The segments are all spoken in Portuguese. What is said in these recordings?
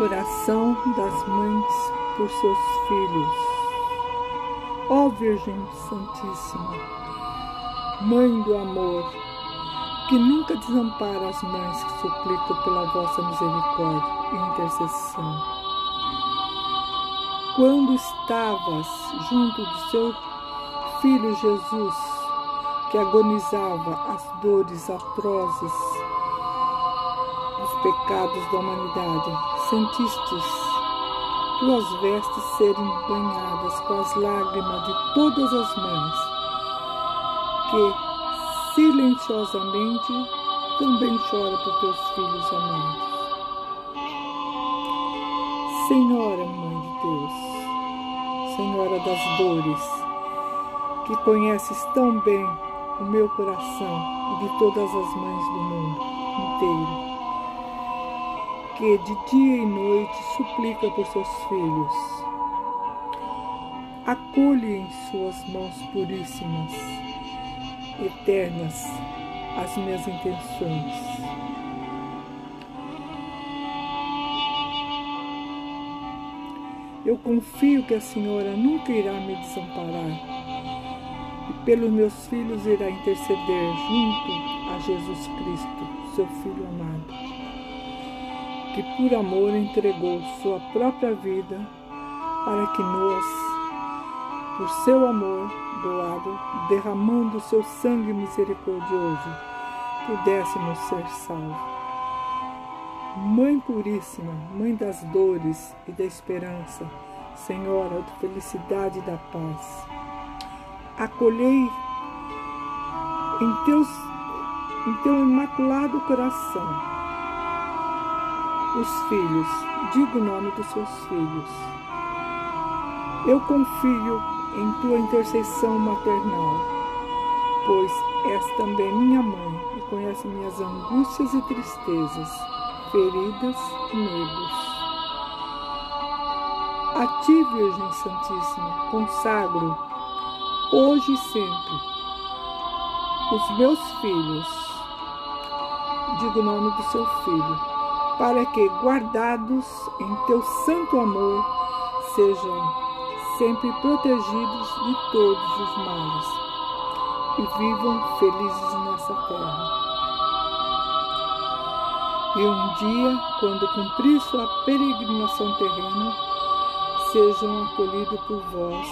Oração das mães por seus filhos. Ó Virgem Santíssima, Mãe do amor, que nunca desampara as mães que suplicam pela vossa misericórdia e intercessão. Quando estavas junto do seu filho Jesus, que agonizava as dores atrozes dos pecados da humanidade, sentistes tuas vestes serem banhadas com as lágrimas de todas as mães, que silenciosamente também chora por teus filhos amados. Senhora, Mãe de Deus, Senhora das dores, que conheces tão bem o meu coração e de todas as mães do mundo inteiro, que de dia e noite suplica por seus filhos. Acolhe em suas mãos puríssimas, eternas, as minhas intenções. Eu confio que a Senhora nunca irá me desamparar e pelos meus filhos irá interceder junto a Jesus Cristo, seu Filho amado que por amor entregou sua própria vida para que nós, por seu amor doado, derramando seu sangue misericordioso, pudéssemos ser salvos. Mãe Puríssima, Mãe das dores e da esperança, Senhora da felicidade e da paz, acolhei em, teus, em teu imaculado coração os filhos, diga o nome dos seus filhos. Eu confio em tua intercessão maternal, pois és também minha mãe e conhece minhas angústias e tristezas, feridas e medos. A ti, Virgem Santíssima, consagro, hoje e sempre, os meus filhos. Diga o nome do seu filho para que, guardados em teu santo amor, sejam sempre protegidos de todos os males e vivam felizes nessa terra. E um dia, quando cumprir sua peregrinação terrena, sejam acolhidos por vós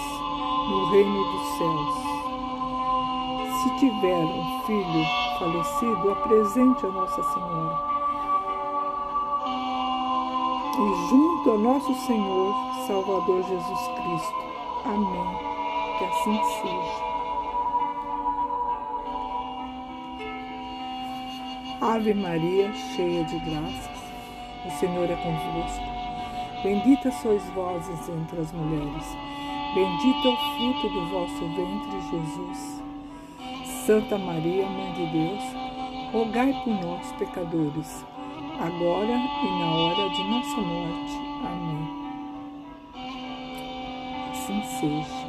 no reino dos céus. Se tiver um filho falecido, apresente a Nossa Senhora e junto a nosso Senhor Salvador Jesus Cristo. Amém. Que assim seja. Ave Maria, cheia de graças, o Senhor é convosco. Bendita sois vós entre as mulheres, bendito é o fruto do vosso ventre, Jesus. Santa Maria, Mãe de Deus, rogai por nós, pecadores agora e na hora de nossa morte. Amém. Assim seja.